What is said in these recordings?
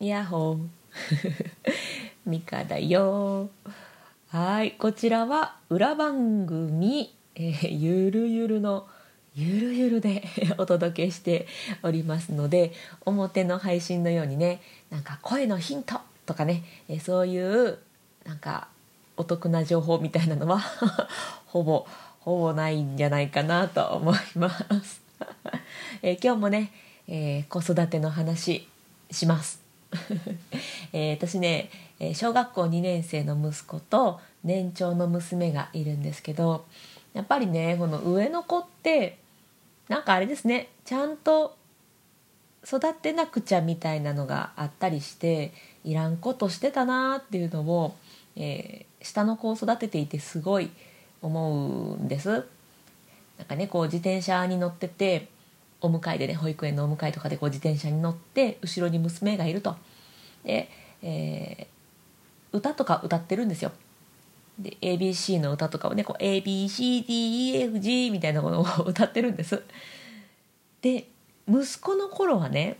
やっほーミカだよ。はいこちらは裏番組、えーゆるゆるのゆるゆるで お届けしておりますので表の配信のようにねなんか声のヒントとかね、えーそういうなんかお得な情報みたいなのは ほぼほぼないんじゃないかなと思います、えー今日もね、えー子育ての話します。えー私ね小学校2年生の息子と年長の娘がいるんですけどやっぱりねこの上の子ってなんかあれですねちゃんと育てなくちゃみたいなのがあったりしていらんことしてたなーっていうのを、えー下の子を育てていてすごい思うんです。なんかねこう自転車に乗っててお迎えでね保育園のお迎えとかでこう自転車に乗って後ろに娘がいると。で、えー歌とか歌ってるんですよ。で ABC の歌とかをねこう ABCDEFG みたいなものを歌ってるんです。で息子の頃はね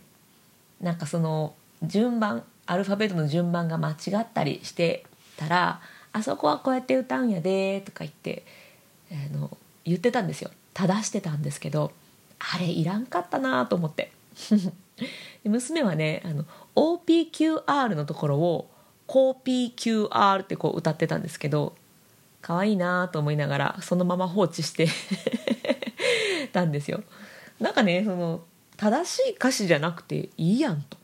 なんかその順番アルファベットの順番が間違ったりしてたら「あそこはこうやって歌うんやで」とか言ってあの言ってたんですよ。正してたんですけどあれいらんかったなと思って。娘はねあの OPQR のところを COPQR ってこう歌ってたんですけど可愛いなと思いながらそのまま放置して たんですよ。なんかねその正しい歌詞じゃなくていいやんと。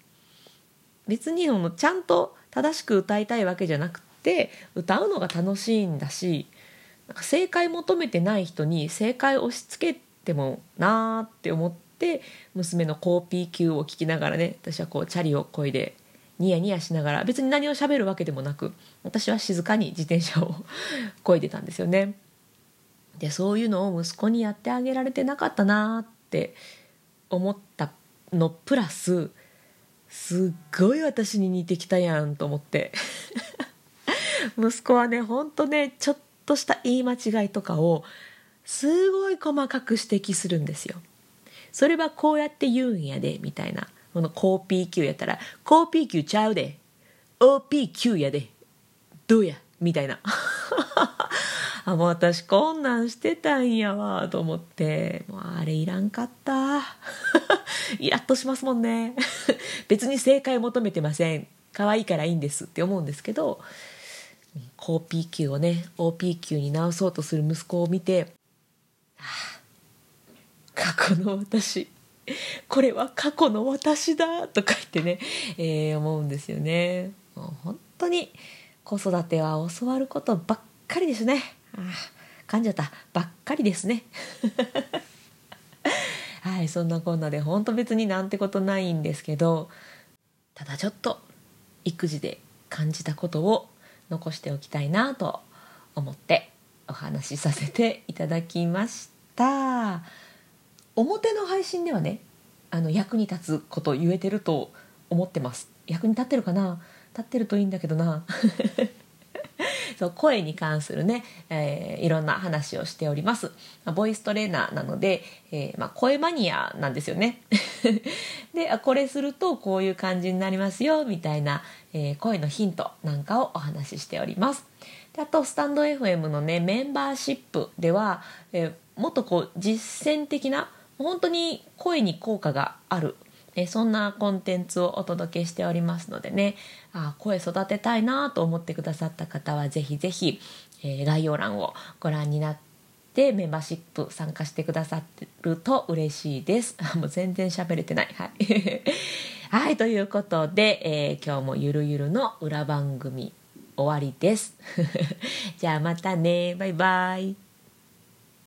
別にそのちゃんと正しく歌いたいわけじゃなくて歌うのが楽しいんだしなんか正解求めてない人に正解押し付けてもなーって思って娘のコーピー級を聞きながらね私はこうチャリをこいでニヤニヤしながら別に何を喋るわけでもなく私は静かに自転車をこいでたんですよね。でそういうのを息子にやってあげられてなかったなーって思ったのプラスすっごい私に似てきたやんと思って 息子はねほんとねちょっとした言い間違いとかをすごい細かく指摘するんですよ。それはこうやって言うんやでみたいな。このコーピーやったら「コーピー級ちゃうで OP9 やでどうや」みたいな。あもう私こんなんしてたんやわと思って。もうあれいらんかった。イラッとしますもんね。別に正解求めてません。可愛いからいいんですって思うんですけどコーピー級をね OP 級に直そうとする息子を見て 過去の私。これは過去の私だとか言ってね、えー思うんですよね。もう本当に子育ては教わることばっかりですね。あー噛んじゃった。ばっかりですね。はいそんなこんなで本当別になんてことないんですけどただちょっと育児で感じたことを残しておきたいなと思って話しさせていただきました。表の配信ではねあの役に立つこと言えてると思ってます。役に立ってるかな？立ってるといいんだけどな。そう声に関するね、えーいろんな話をしております、まボイストレーナーなので、えーまあ、声マニアなんですよね。であこれするとこういう感じになりますよみたいな、えー声のヒントなんかをお話ししております。であとスタンド FM のねメンバーシップでは、えーもっとこう実践的な本当に声に効果があるえそんなコンテンツをお届けしておりますのでねあ声育てたいなと思ってくださった方はぜひぜひ、え概要欄をご覧になってメンバーシップ参加してくださってると嬉しいです。もう全然喋れてない。はい、はい、ということで、えー今日もゆるゆるの裏番組終わりです。じゃあまたね。バイバイ。